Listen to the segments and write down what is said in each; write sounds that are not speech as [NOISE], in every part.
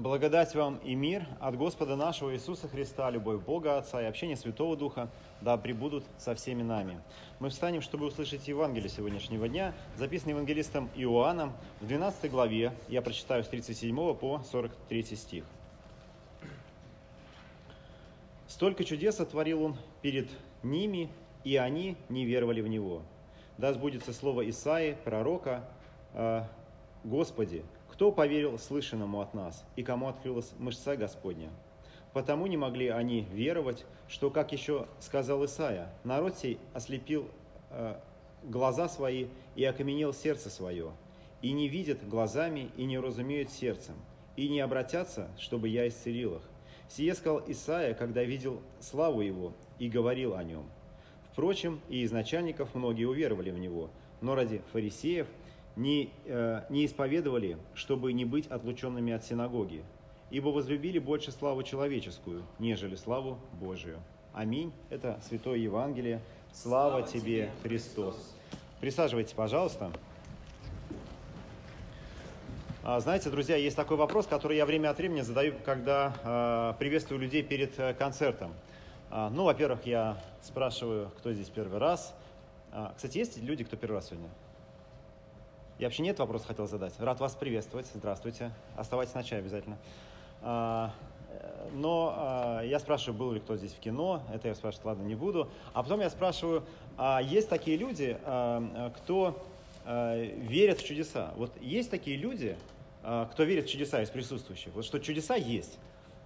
Благодать вам и мир от Господа нашего Иисуса Христа, любовь Бога Отца и общение Святого Духа, да пребудут со всеми нами. Мы встанем, чтобы услышать Евангелие сегодняшнего дня, записанное евангелистом Иоанном в 12 главе. Я прочитаю с 37 по 43 стих. «Столько чудес отворил Он перед ними, и они не веровали в Него. Да сбудется слово Исаи, пророка, «А, Господи, кто поверил слышанному от нас, и кому открылась мышца Господня? Потому не могли они веровать, что, как еще сказал Исаия, народ сей ослепил э, глаза свои и окаменел сердце свое, и не видят глазами, и не разумеют сердцем, и не обратятся, чтобы я исцелил их. Сие сказал Исаия, когда видел славу его и говорил о нем. Впрочем, и из начальников многие уверовали в него, но ради фарисеев – не, э, не исповедовали, чтобы не быть отлученными от синагоги, ибо возлюбили больше славу человеческую, нежели славу Божию. Аминь. Это Святое Евангелие. Слава, Слава тебе, Христос. Присаживайтесь, пожалуйста. А, знаете, друзья, есть такой вопрос, который я время от времени задаю, когда э, приветствую людей перед э, концертом. А, ну, во-первых, я спрашиваю, кто здесь первый раз. А, кстати, есть люди, кто первый раз сегодня? Я вообще нет вопроса хотел задать. Рад вас приветствовать. Здравствуйте. Оставайтесь на чай обязательно. А, но а, я спрашиваю, был ли кто здесь в кино. Это я спрашивать, ладно, не буду. А потом я спрашиваю, а есть такие люди, кто верит в чудеса? Вот есть такие люди, кто верит в чудеса из присутствующих? Вот что чудеса есть.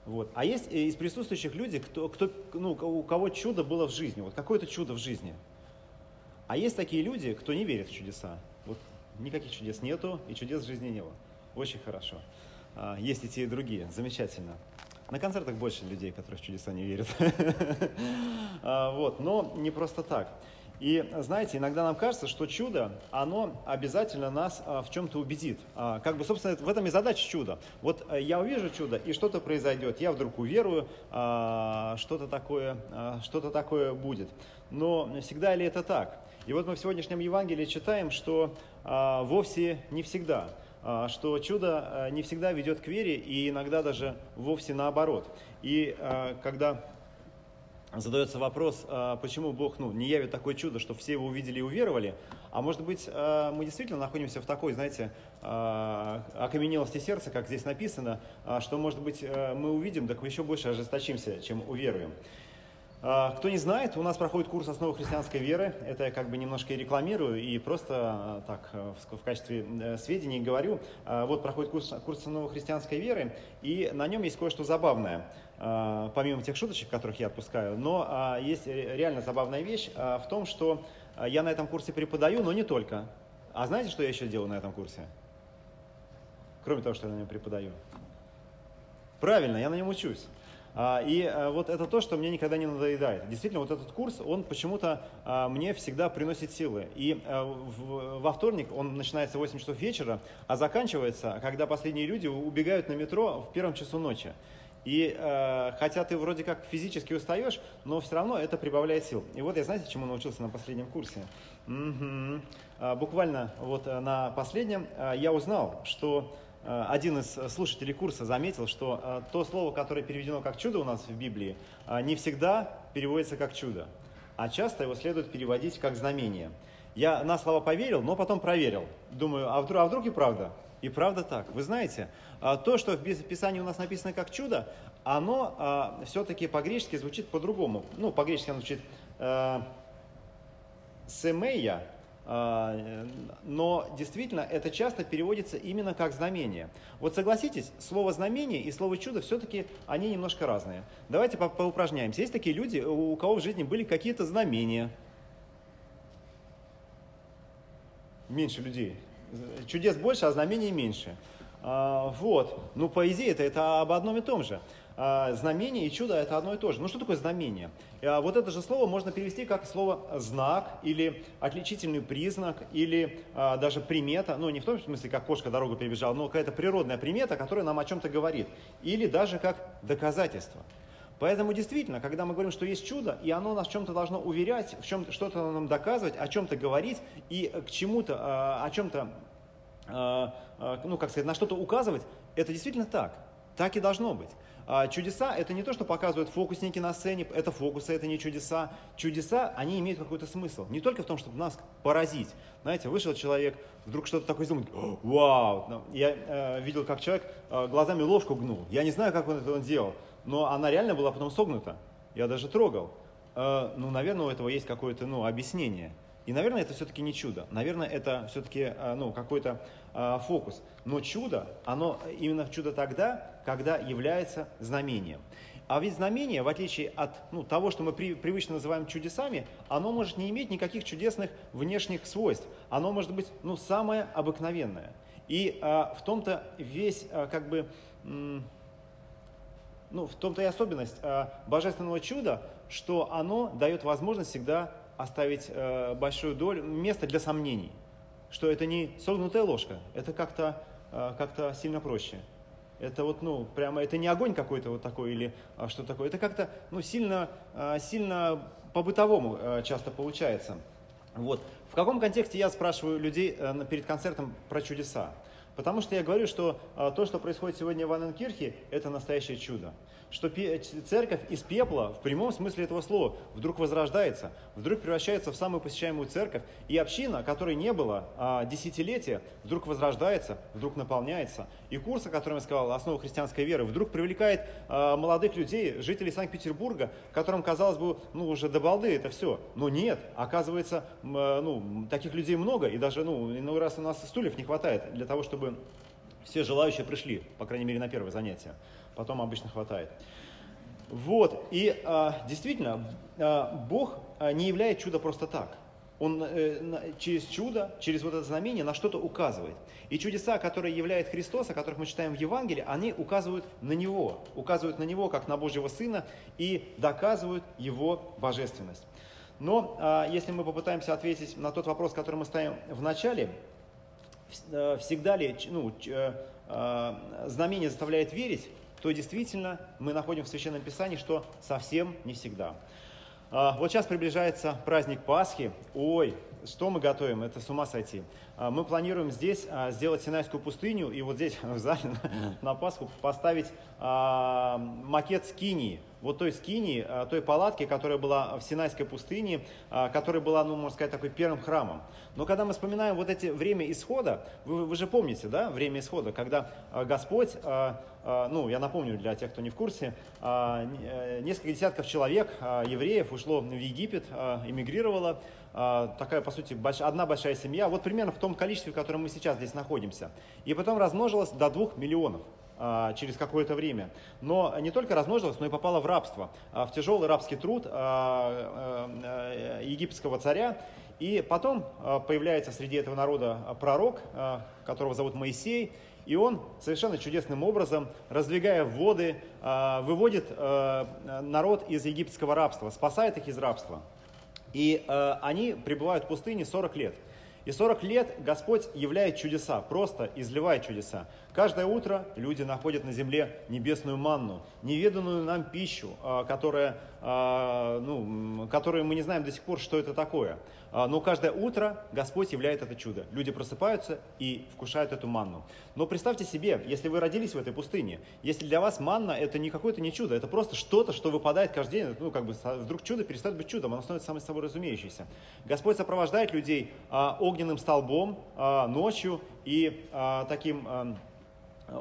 Вот. А есть из присутствующих люди, кто, кто, ну, у кого чудо было в жизни, вот какое-то чудо в жизни. А есть такие люди, кто не верит в чудеса. Никаких чудес нету, и чудес в жизни не было. Очень хорошо. А, есть и те, и другие. Замечательно. На концертах больше людей, которые в чудеса не верят. [LAUGHS] А, вот. Но не просто так. И знаете, иногда нам кажется, что чудо, оно обязательно нас а, в чем-то убедит. Как бы, собственно, в этом и задача чуда. Вот э, я увижу чудо, и что-то произойдет. Я вдруг уверую, что-то такое, что-то такое будет. Но всегда ли это так? И вот мы в сегодняшнем Евангелии читаем, что а, вовсе не всегда, а, что чудо а, не всегда ведет к вере и иногда даже вовсе наоборот. И а, когда задается вопрос, а, почему Бог ну, не явит такое чудо, что все его увидели и уверовали, а может быть а, мы действительно находимся в такой, знаете, окаменелости сердца, как здесь написано, что может быть мы увидим, так мы еще больше ожесточимся, чем уверуем. А, кто не знает, у нас проходит курс основы христианской веры. Это я как бы немножко и рекламирую, и просто а, так э, в качестве э, сведений говорю. А, вот проходит курс, курс основы христианской веры, и на нем есть кое-что забавное, помимо тех шуточек, которых я отпускаю. Но есть реально забавная вещь в том, что я на этом курсе преподаю, но не только. А знаете, что я еще делаю на этом курсе? Кроме того, что я на нем преподаю. Правильно, я на нем учусь. А, и э, вот это то, что мне никогда не надоедает. Действительно, вот этот курс, он почему-то а, мне всегда приносит силы. И э, во вторник он начинается в 8 часов вечера, а заканчивается, когда последние люди убегают на метро в первом часу ночи. И э, хотя ты вроде как физически устаешь, но все равно это прибавляет сил. И вот я знаете, чему научился на последнем курсе? Угу. А, буквально вот на последнем я узнал, что Э, один из слушателей курса заметил, что э, то слово, которое переведено как чудо у нас в Библии, э, не всегда переводится как чудо, а часто его следует переводить как знамение. Я на слово поверил, но потом проверил. Думаю, а вдруг, а вдруг и правда? И правда так. Вы знаете, то, что в Писании у нас написано как чудо, оно все-таки по-гречески звучит по-другому. Ну, по-гречески оно звучит семея, а, но действительно это часто переводится именно как знамение. Вот согласитесь, слово знамение и слово чудо все-таки они немножко разные. Давайте по поупражняемся. Есть такие люди, у кого в жизни были какие-то знамения. Меньше людей. Чудес больше, а знамений меньше. А, вот. Ну, по идее, это, это об одном и том же. А, знамение и чудо это одно и то же. Ну что такое знамение? А, вот это же слово можно перевести как слово знак или отличительный признак или а, даже примета. Ну не в том смысле, как кошка дорогу перебежала, но какая-то природная примета, которая нам о чем-то говорит. Или даже как доказательство. Поэтому действительно, когда мы говорим, что есть чудо, и оно нас в чем-то должно уверять, в чем что-то нам доказывать, о чем-то говорить и к чему-то, о чем-то, ну как сказать, на что-то указывать, это действительно так. Так и должно быть. А чудеса – это не то, что показывают фокусники на сцене, это фокусы, это не чудеса. Чудеса, они имеют какой-то смысл. Не только в том, чтобы нас поразить. Знаете, вышел человек, вдруг что-то такое думает, вау. Ну, я э, видел, как человек э, глазами ложку гнул. Я не знаю, как он это делал, но она реально была потом согнута. Я даже трогал. Э, ну, наверное, у этого есть какое-то ну, объяснение. И, наверное, это все-таки не чудо. Наверное, это все-таки э, ну, какой-то э, фокус. Но чудо, оно именно чудо тогда, когда является знамением. А ведь знамение, в отличие от ну, того, что мы при, привычно называем чудесами, оно может не иметь никаких чудесных внешних свойств. Оно может быть ну, самое обыкновенное. И а, в том-то весь а, как бы ну, в том-то и особенность а, божественного чуда, что оно дает возможность всегда оставить а, большую долю, место для сомнений, что это не согнутая ложка, это как-то а, как сильно проще. Это вот, ну, прямо, это не огонь какой-то вот такой или а, что такое. Это как-то, ну, сильно, а, сильно по-бытовому а, часто получается. Вот. В каком контексте я спрашиваю людей а, перед концертом про чудеса? Потому что я говорю, что а, то, что происходит сегодня в Анненкирхе, это настоящее чудо что церковь из пепла, в прямом смысле этого слова, вдруг возрождается, вдруг превращается в самую посещаемую церковь, и община, которой не было а, десятилетия, вдруг возрождается, вдруг наполняется. И курс, о котором я сказал, «Основа христианской веры», вдруг привлекает а, молодых людей, жителей Санкт-Петербурга, которым, казалось бы, ну, уже до балды это все. Но нет, оказывается, а, ну, таких людей много, и даже, ну, иной раз у нас стульев не хватает для того, чтобы все желающие пришли, по крайней мере, на первое занятие потом обычно хватает. Вот, и а, действительно, а, Бог а, не являет чудо просто так. Он э, через чудо, через вот это знамение на что-то указывает. И чудеса, которые являет Христос, о которых мы читаем в Евангелии, они указывают на Него, указывают на Него как на Божьего Сына и доказывают Его божественность. Но а, если мы попытаемся ответить на тот вопрос, который мы ставим в начале, э, всегда ли ну, э, а, знамение заставляет верить, то действительно мы находим в Священном Писании, что совсем не всегда. А, вот сейчас приближается праздник Пасхи. Ой, что мы готовим? Это с ума сойти. А, мы планируем здесь а, сделать Синайскую пустыню и вот здесь [LAUGHS] в зале на Пасху поставить макет скинии вот той скинии, э, той палатки, которая была в Синайской пустыне, э, которая была, ну, можно сказать, такой первым храмом. Но когда мы вспоминаем вот эти время исхода, вы, вы же помните, да, время исхода, когда э, Господь, ну, я напомню для тех, кто не в курсе, несколько десятков человек, евреев, ушло в Египет, эмигрировало, такая, по сути, одна большая семья, вот примерно в том количестве, в котором мы сейчас здесь находимся. И потом размножилась до двух миллионов. А, через какое-то время. Но не только размножилась, но и попала в рабство, а, в тяжелый рабский труд а, египетского царя. И потом появляется среди этого народа пророк, которого зовут Моисей, и он совершенно чудесным образом, раздвигая воды, выводит народ из египетского рабства, спасает их из рабства. И они пребывают в пустыне 40 лет. И 40 лет Господь являет чудеса, просто изливает чудеса. Каждое утро люди находят на земле небесную манну, неведанную нам пищу, а, которая, а, ну, которую мы не знаем до сих пор, что это такое. А, но каждое утро Господь являет это чудо. Люди просыпаются и вкушают эту манну. Но представьте себе, если вы родились в этой пустыне, если для вас манна это не какое-то не чудо, это просто что-то, что выпадает каждый день, ну как бы вдруг чудо перестает быть чудом, оно становится самым собой разумеющееся. Господь сопровождает людей а, огненным столбом а, ночью и таким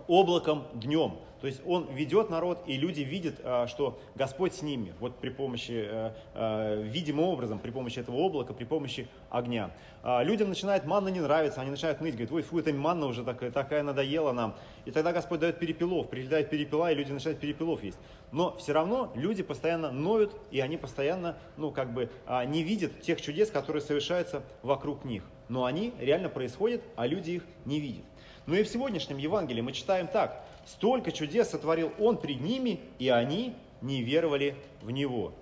облаком днем. То есть он ведет народ, и люди видят, а, что Господь с ними, вот при помощи, э, э, видимым образом, при помощи этого облака, при помощи огня. А, людям начинает манна не нравиться, они начинают ныть, говорят, ой, фу, эта манна уже такая, такая надоела нам. И тогда Господь дает перепелов, прилетает перепела, и люди начинают перепелов есть. Но все равно люди постоянно ноют, и они постоянно, ну, как бы, а, не видят тех чудес, которые совершаются вокруг них. Но они реально происходят, а люди их не видят. Но и в сегодняшнем Евангелии мы читаем так. Столько чудес сотворил Он пред ними, и они не веровали в Него.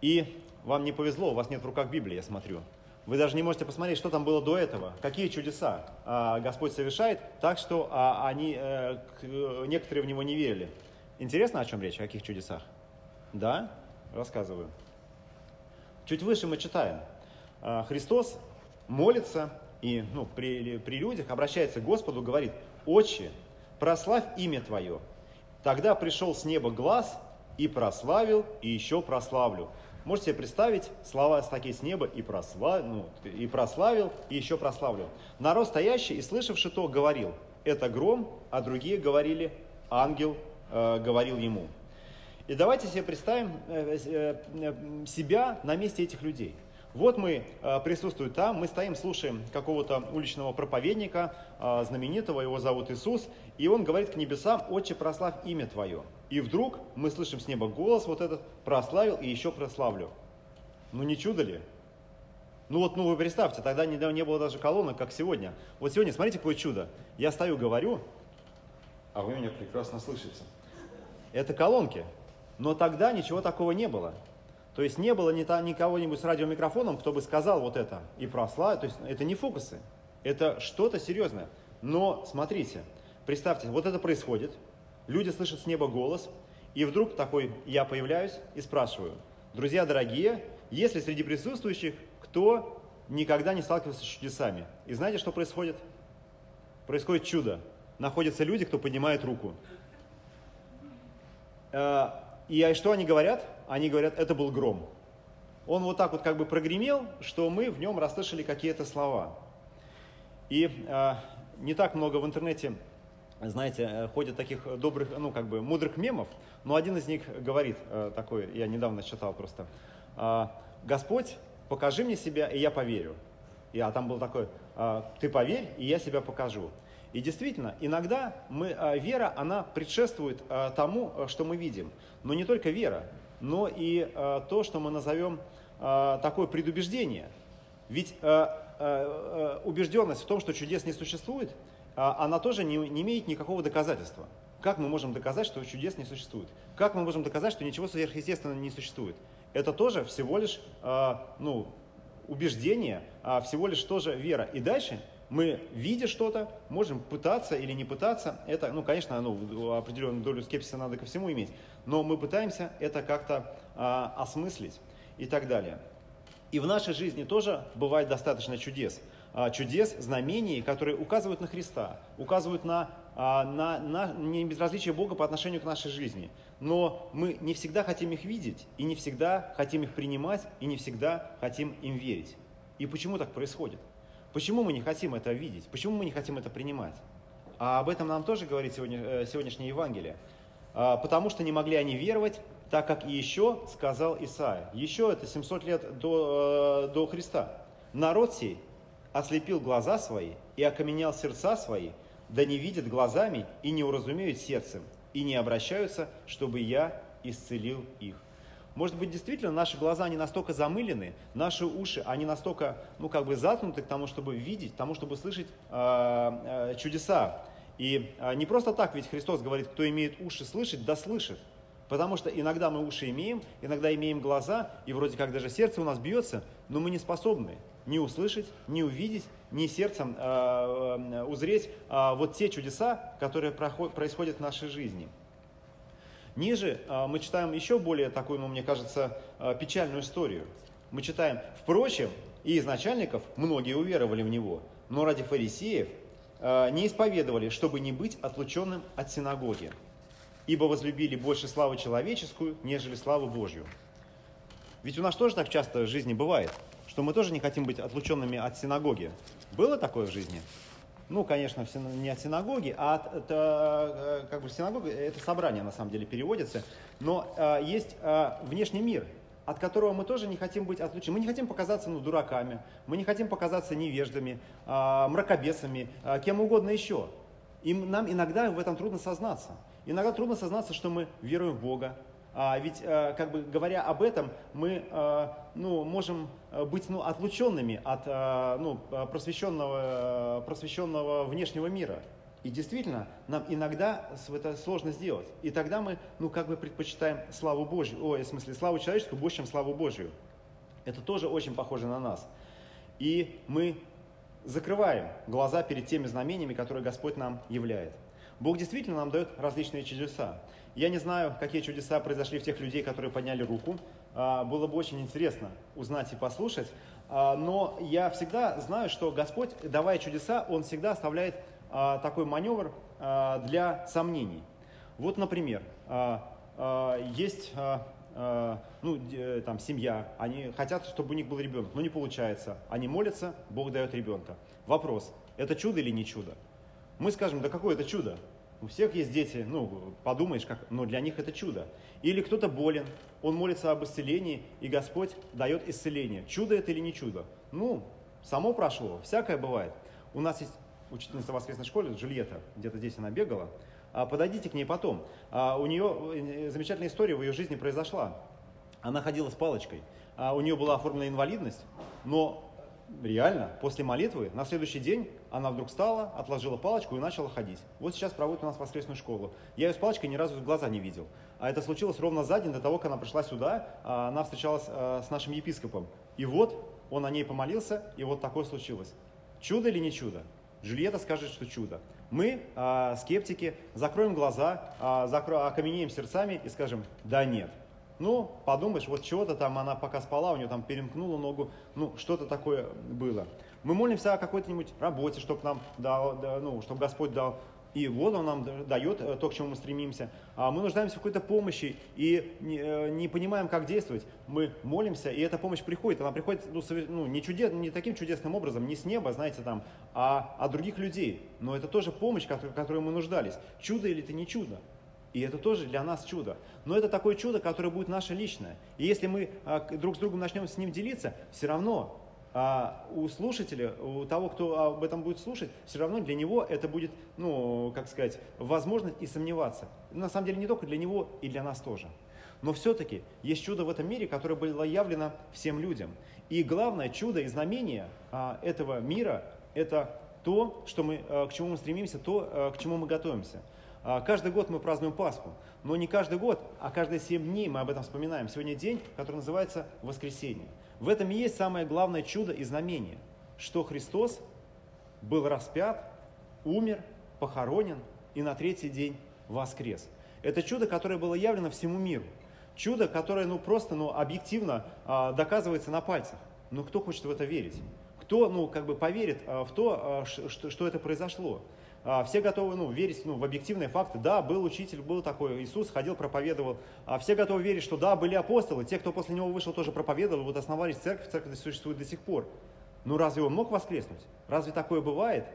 И вам не повезло, у вас нет в руках Библии, я смотрю. Вы даже не можете посмотреть, что там было до этого, какие чудеса а, Господь совершает, так что а, они, а, некоторые в Него не верили. Интересно, о чем речь, о каких чудесах? Да, рассказываю. Чуть выше мы читаем. А, Христос молится и ну, при, при людях обращается к Господу, говорит, «Отче, прославь имя Твое, Тогда пришел с неба глаз и прославил, и еще прославлю. Можете себе представить слова такие с неба и, прослав... ну, и прославил, и еще прославлю. Народ стоящий и слышавший то говорил, это гром, а другие говорили, ангел э, говорил ему. И давайте себе представим э, э, э себя на месте этих людей – вот мы э, присутствуем там, мы стоим, слушаем какого-то уличного проповедника, э, знаменитого, его зовут Иисус, и он говорит к небесам, «Отче, прославь имя Твое». И вдруг мы слышим с неба голос вот этот, «Прославил и еще прославлю». Ну не чудо ли? Ну вот, ну вы представьте, тогда не, не было даже колонок, как сегодня. Вот сегодня, смотрите, какое чудо. Я стою, говорю, а вы меня прекрасно слышите. Это колонки. Но тогда ничего такого не было. То есть не было ни, та, ни кого-нибудь с радиомикрофоном, кто бы сказал вот это и прославил. То есть это не фокусы, это что-то серьезное. Но смотрите, представьте, вот это происходит, люди слышат с неба голос, и вдруг такой я появляюсь и спрашиваю, друзья дорогие, есть ли среди присутствующих кто никогда не сталкивался с чудесами? И знаете, что происходит? Происходит чудо. Находятся люди, кто поднимает руку. И что они говорят? Они говорят, это был гром. Он вот так вот как бы прогремел, что мы в нем расслышали какие-то слова. И э, не так много в интернете, знаете, э, ходят таких добрых, ну как бы мудрых мемов, но один из них говорит э, такой, я недавно читал просто, э, Господь, покажи мне себя, и я поверю. И, а там был такой, ты поверь, и я себя покажу. И действительно, иногда мы, э, вера, она предшествует э, тому, э, что мы видим. Но не только вера, но и то, что мы назовем такое предубеждение. Ведь убежденность в том, что чудес не существует, она тоже не, не имеет никакого доказательства. Как мы можем доказать, что чудес не существует? Как мы можем доказать, что ничего сверхъестественного не существует? Это тоже всего лишь ну, убеждение, всего лишь тоже вера. И дальше мы, видя что-то, можем пытаться или не пытаться. Это, ну, конечно, ну, определенную долю скепсиса надо ко всему иметь, но мы пытаемся это как-то а, осмыслить и так далее. И в нашей жизни тоже бывает достаточно чудес. А, чудес, знамений, которые указывают на Христа, указывают на, а, на, на небезразличие Бога по отношению к нашей жизни. Но мы не всегда хотим их видеть, и не всегда хотим их принимать, и не всегда хотим им верить. И почему так происходит? Почему мы не хотим это видеть? Почему мы не хотим это принимать? А об этом нам тоже говорит сегодня, э, сегодняшнее Евангелие. А, потому что не могли они веровать, так как и еще сказал Исаия. Еще это 700 лет до, э, до Христа. Народ сей ослепил глаза свои и окаменял сердца свои, да не видят глазами и не уразумеют сердцем, и не обращаются, чтобы я исцелил их. Может быть, действительно, наши глаза, они настолько замылены, наши уши, они настолько, ну, как бы заткнуты к тому, чтобы видеть, к тому, чтобы слышать э, э, чудеса. И э, не просто так, ведь Христос говорит, кто имеет уши слышать, да слышит. Потому что иногда мы уши имеем, иногда имеем глаза, и вроде как даже сердце у нас бьется, но мы не способны ни услышать, ни увидеть, ни сердцем э, э, узреть э, вот те чудеса, которые происходят в нашей жизни. Ниже а, мы читаем еще более такую, ну, мне кажется, а, печальную историю. Мы читаем, впрочем, и из начальников многие уверовали в него, но ради фарисеев а, не исповедовали, чтобы не быть отлученным от синагоги, ибо возлюбили больше славу человеческую, нежели славу Божью. Ведь у нас тоже так часто в жизни бывает, что мы тоже не хотим быть отлученными от синагоги. Было такое в жизни? Ну, конечно, не от синагоги, а от, это, как бы синагога, это собрание на самом деле переводится, но э, есть э, внешний мир, от которого мы тоже не хотим быть отлучены. Мы не хотим показаться ну, дураками, мы не хотим показаться невеждами, э, мракобесами, э, кем угодно еще. И нам иногда в этом трудно сознаться. Иногда трудно сознаться, что мы веруем в Бога, а ведь, э, как бы говоря об этом, мы э, ну, можем э, быть ну, отлученными от ну, просвещенного, просвещенного внешнего мира. И действительно, нам иногда это сложно сделать. И тогда мы, ну, как бы предпочитаем славу Божью, ой, в смысле, славу человеческую больше, чем славу Божью. Это тоже очень похоже на нас. И мы закрываем глаза перед теми знамениями, которые Господь нам являет. Бог действительно нам дает различные чудеса. Я не знаю, какие чудеса произошли в тех людей, которые подняли руку. А, было бы очень интересно узнать и послушать. А, но я всегда знаю, что Господь, давая чудеса, Он всегда оставляет а, такой маневр для сомнений. Вот, например, есть ну, там, семья, они хотят, чтобы у них был ребенок, но не получается. Они молятся, Бог дает ребенка. Вопрос, это чудо или не чудо? Мы скажем, да какое это чудо? У всех есть дети, ну, подумаешь, как, но для них это чудо. Или кто-то болен, он молится об исцелении, и Господь дает исцеление. Чудо это или не чудо? Ну, само прошло, всякое бывает. У нас есть учительница в воскресной школе, Джульетта, где-то здесь она бегала. А подойдите к ней потом. А у нее э, замечательная история в ее жизни произошла. Она ходила с палочкой. А у нее была оформлена инвалидность, но реально, после молитвы, на следующий день она вдруг встала, отложила палочку и начала ходить. Вот сейчас проводит у нас воскресную школу. Я ее с палочкой ни разу в глаза не видел. А это случилось ровно за день до того, как она пришла сюда, а она встречалась а, с нашим епископом. И вот он о ней помолился, и вот такое случилось. Чудо или не чудо? Джульетта скажет, что чудо. Мы, э, скептики, закроем глаза, э, закро... окаменеем сердцами и скажем, да нет. Ну, подумаешь, вот чего-то там она пока спала, у нее там перемкнула ногу, ну, что-то такое было. Мы молимся о какой-нибудь работе, чтобы нам дал, ну, чтобы Господь дал и вот Он нам дает э, то, к чему мы стремимся. А мы нуждаемся в какой-то помощи и не, э, понимаем, как действовать. Мы молимся, и эта помощь приходит. Она приходит ну, ну, не, чудес, не таким чудесным образом, не с неба, знаете, там, а от других людей. Но это тоже помощь, в которой мы нуждались. Чудо или это не чудо? И это тоже для нас чудо. Но это такое чудо, которое будет наше личное. И если мы а, друг с другом начнем с ним делиться, все равно а у слушателя, у того, кто об этом будет слушать, все равно для него это будет, ну, как сказать, возможность и сомневаться. На самом деле не только для него, и для нас тоже. Но все-таки есть чудо в этом мире, которое было явлено всем людям. И главное чудо и знамение а, этого мира – это то, что мы, к чему мы стремимся, то, к чему мы готовимся. А, каждый год мы празднуем Пасху, но не каждый год, а каждые семь дней мы об этом вспоминаем. Сегодня день, который называется Воскресенье. В этом и есть самое главное чудо и знамение, что Христос был распят, умер, похоронен и на третий день воскрес. Это чудо, которое было явлено всему миру. Чудо, которое ну, просто ну, объективно а, доказывается на пальцах. Но кто хочет в это верить? Кто ну, как бы поверит а, в то, а, что, что это произошло? А, все готовы ну, верить ну, в объективные факты. Да, был учитель, был такой, Иисус ходил, проповедовал. А все готовы верить, что да, были апостолы, те, кто после него вышел, тоже проповедовал, вот основались церковь, церковь существует до сих пор. Ну разве он мог воскреснуть? Разве такое бывает?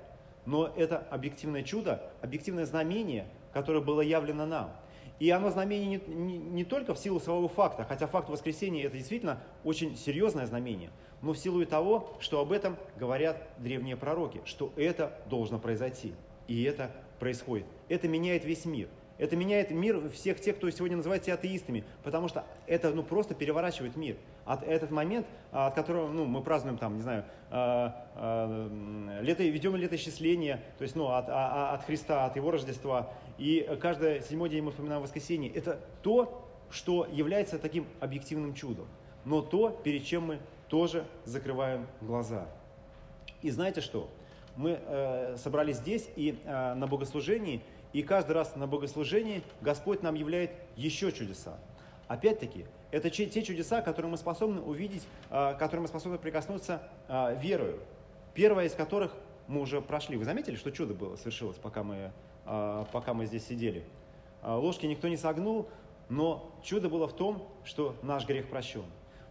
Но это объективное чудо, объективное знамение, которое было явлено нам. И оно знамение не, не, не только в силу своего факта, хотя факт воскресения это действительно очень серьезное знамение, но в силу и того, что об этом говорят древние пророки, что это должно произойти. И это происходит. Это меняет весь мир. Это меняет мир всех тех, кто сегодня называется атеистами, потому что это ну, просто переворачивает мир. От этот момент, от которого ну, мы празднуем, там, не знаю, а, а, лето, ведем летоисчисление, то есть ну, от, а, от Христа, от Его Рождества, и каждый седьмой день мы вспоминаем воскресенье. Это то, что является таким объективным чудом, но то, перед чем мы тоже закрываем глаза. И знаете что? Мы э, собрались здесь и э, на богослужении, и каждый раз на богослужении Господь нам являет еще чудеса. Опять-таки, это те чудеса, которые мы способны увидеть, э, которые мы способны прикоснуться э, верою. Первое из которых мы уже прошли. Вы заметили, что чудо было, совершилось, пока мы, э, пока мы здесь сидели? Э, ложки никто не согнул, но чудо было в том, что наш грех прощен.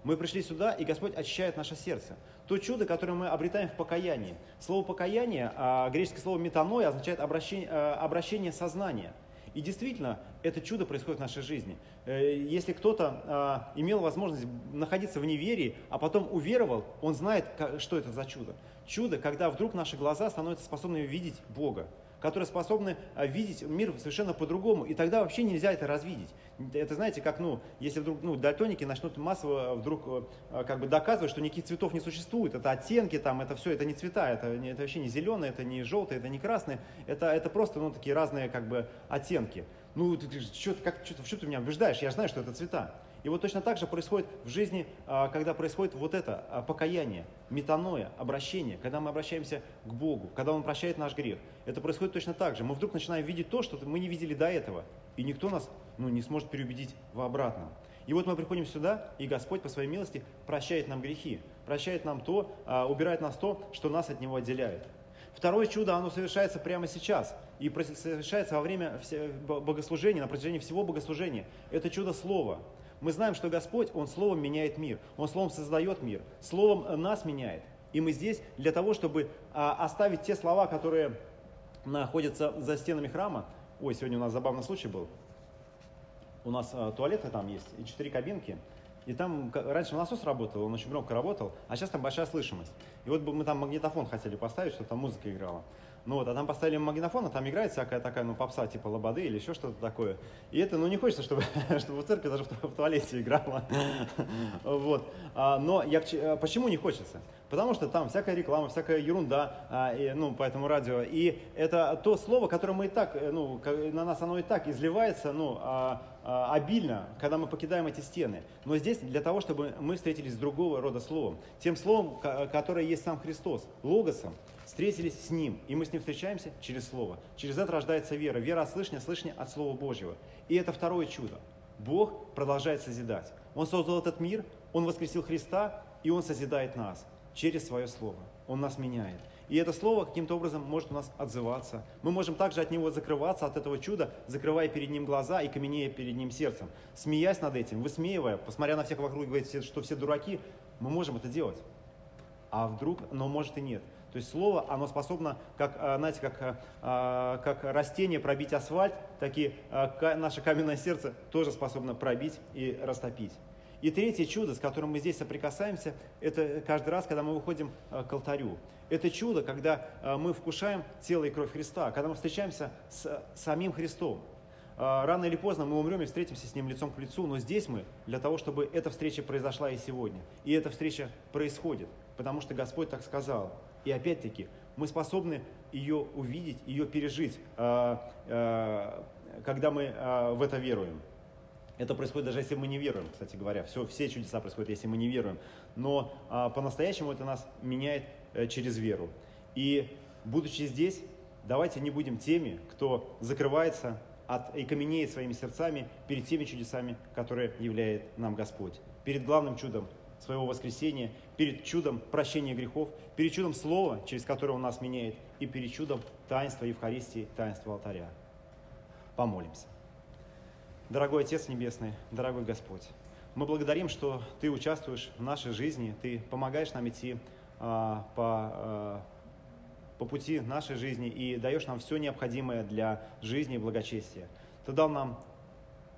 Мы пришли сюда, и Господь очищает наше сердце. То чудо, которое мы обретаем в покаянии. Слово покаяние, а, греческое слово метаноя, означает обращение, э, обращение сознания. И действительно, это чудо происходит в нашей жизни. Э, если кто-то а, имел возможность находиться в неверии, а потом уверовал, он знает, что это за чудо. Чудо, когда вдруг наши глаза становятся способными видеть Бога которые способны а, видеть мир совершенно по-другому, и тогда вообще нельзя это развидеть. Это, знаете, как, ну, если вдруг, ну, дальтоники начнут массово вдруг а, как бы доказывать, что никаких цветов не существует, это оттенки, там, это все, это не цвета, это, это вообще не зеленое, это не желтое, это не красное, это, это просто, ну, такие разные, как бы, оттенки. Ну, ты, что, как, что, что ты меня убеждаешь? Я знаю, что это цвета. И вот точно так же происходит в жизни, а, когда происходит вот это а, покаяние, метаноя, обращение, когда мы обращаемся к Богу, когда Он прощает наш грех. Это происходит точно так же. Мы вдруг начинаем видеть то, что мы не видели до этого. И никто нас ну, не сможет переубедить в обратном. И вот мы приходим сюда, и Господь по своей милости прощает нам грехи, прощает нам то, а, убирает нас то, что нас от Него отделяет. Второе чудо, оно совершается прямо сейчас. И совершается во время богослужения, на протяжении всего богослужения. Это чудо Слова. Мы знаем, что Господь, Он Словом меняет мир. Он Словом создает мир. Словом нас меняет. И мы здесь для того, чтобы а, оставить те слова, которые находятся за стенами храма. Ой, сегодня у нас забавный случай был. У нас а, туалеты там есть и четыре кабинки. И там раньше насос работал, он очень громко работал, а сейчас там большая слышимость. И вот мы там магнитофон хотели поставить, чтобы там музыка играла. Ну вот, а там поставили магнитофон, а там играет всякая такая, ну, попса, типа лободы или еще что-то такое. И это, ну, не хочется, чтобы, [LAUGHS] чтобы в церкви даже в, в туалете играла. [LAUGHS] Вот. А, но я, а, почему не хочется? Потому что там всякая реклама, всякая ерунда, а, ну, по этому радио. И это то слово, которое мы и так, э, ну, на нас оно и так изливается, ну, обильно, когда мы покидаем эти стены. Но здесь для того, чтобы мы встретились с другого рода словом. Тем словом, которое есть сам Христос, логосом, встретились с Ним. И мы с Ним встречаемся через Слово. Через это рождается вера. Вера от слышания, слышание от Слова Божьего. И это второе чудо. Бог продолжает созидать. Он создал этот мир, Он воскресил Христа, и Он созидает нас через свое Слово. Он нас меняет. И это Слово каким-то образом может у нас отзываться. Мы можем также от него закрываться, от этого чуда, закрывая перед ним глаза и каменея перед ним сердцем. Смеясь над этим, высмеивая, посмотря на всех вокруг и говорить, что все дураки, мы можем это делать. А вдруг, но может и нет. То есть слово, оно способно, как, э, знаете, как, э, э, как растение пробить асфальт, так и наше каменное сердце тоже способно пробить и растопить. И третье чудо, с которым мы здесь соприкасаемся, это каждый раз, когда мы выходим э, к алтарю. Это чудо, когда э, мы вкушаем тело и кровь Христа, когда мы встречаемся с самим Христом. Э, рано или поздно мы умрем и встретимся с Ним лицом к лицу, но здесь мы для того, чтобы эта встреча произошла и сегодня. И эта встреча происходит, потому что Господь так сказал. И опять-таки, мы способны ее увидеть, ее пережить, когда мы в это веруем. Это происходит даже если мы не веруем, кстати говоря. Все, все чудеса происходят, если мы не веруем. Но а, по-настоящему это нас меняет а, через веру. И будучи здесь, давайте не будем теми, кто закрывается от, и каменеет своими сердцами перед теми чудесами, которые являет нам Господь. Перед главным чудом своего воскресения, перед чудом прощения грехов, перед чудом Слова, через которое Он нас меняет, и перед чудом таинства Евхаристии, таинства алтаря. Помолимся. Дорогой Отец Небесный, дорогой Господь, мы благодарим, что Ты участвуешь в нашей жизни, Ты помогаешь нам идти а, по, а, по пути нашей жизни и даешь нам все необходимое для жизни и благочестия. Ты дал нам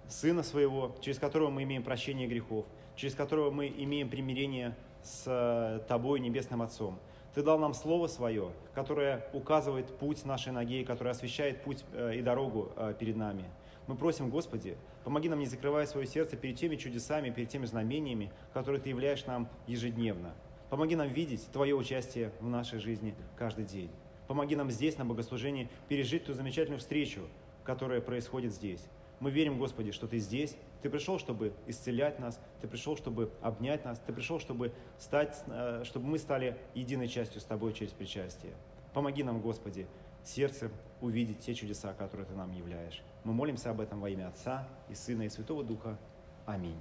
Сына Своего, через которого мы имеем прощение грехов, через которого мы имеем примирение с э, Тобой, Небесным Отцом. Ты дал нам Слово Свое, которое указывает путь нашей ноге, которое освещает путь э, и дорогу э, перед нами. Мы просим, Господи, помоги нам не закрывать свое сердце перед теми чудесами, перед теми знамениями, которые Ты являешь нам ежедневно. Помоги нам видеть Твое участие в нашей жизни каждый день. Помоги нам здесь, на богослужении, пережить ту замечательную встречу, которая происходит здесь. Мы верим, Господи, что Ты здесь, Ты пришел, чтобы исцелять нас, Ты пришел, чтобы обнять нас, Ты пришел, чтобы, стать, э, чтобы мы стали единой частью с Тобой через причастие. Помоги нам, Господи, сердцем увидеть те чудеса, которые Ты нам являешь. Мы молимся об этом во имя Отца и Сына и Святого Духа. Аминь.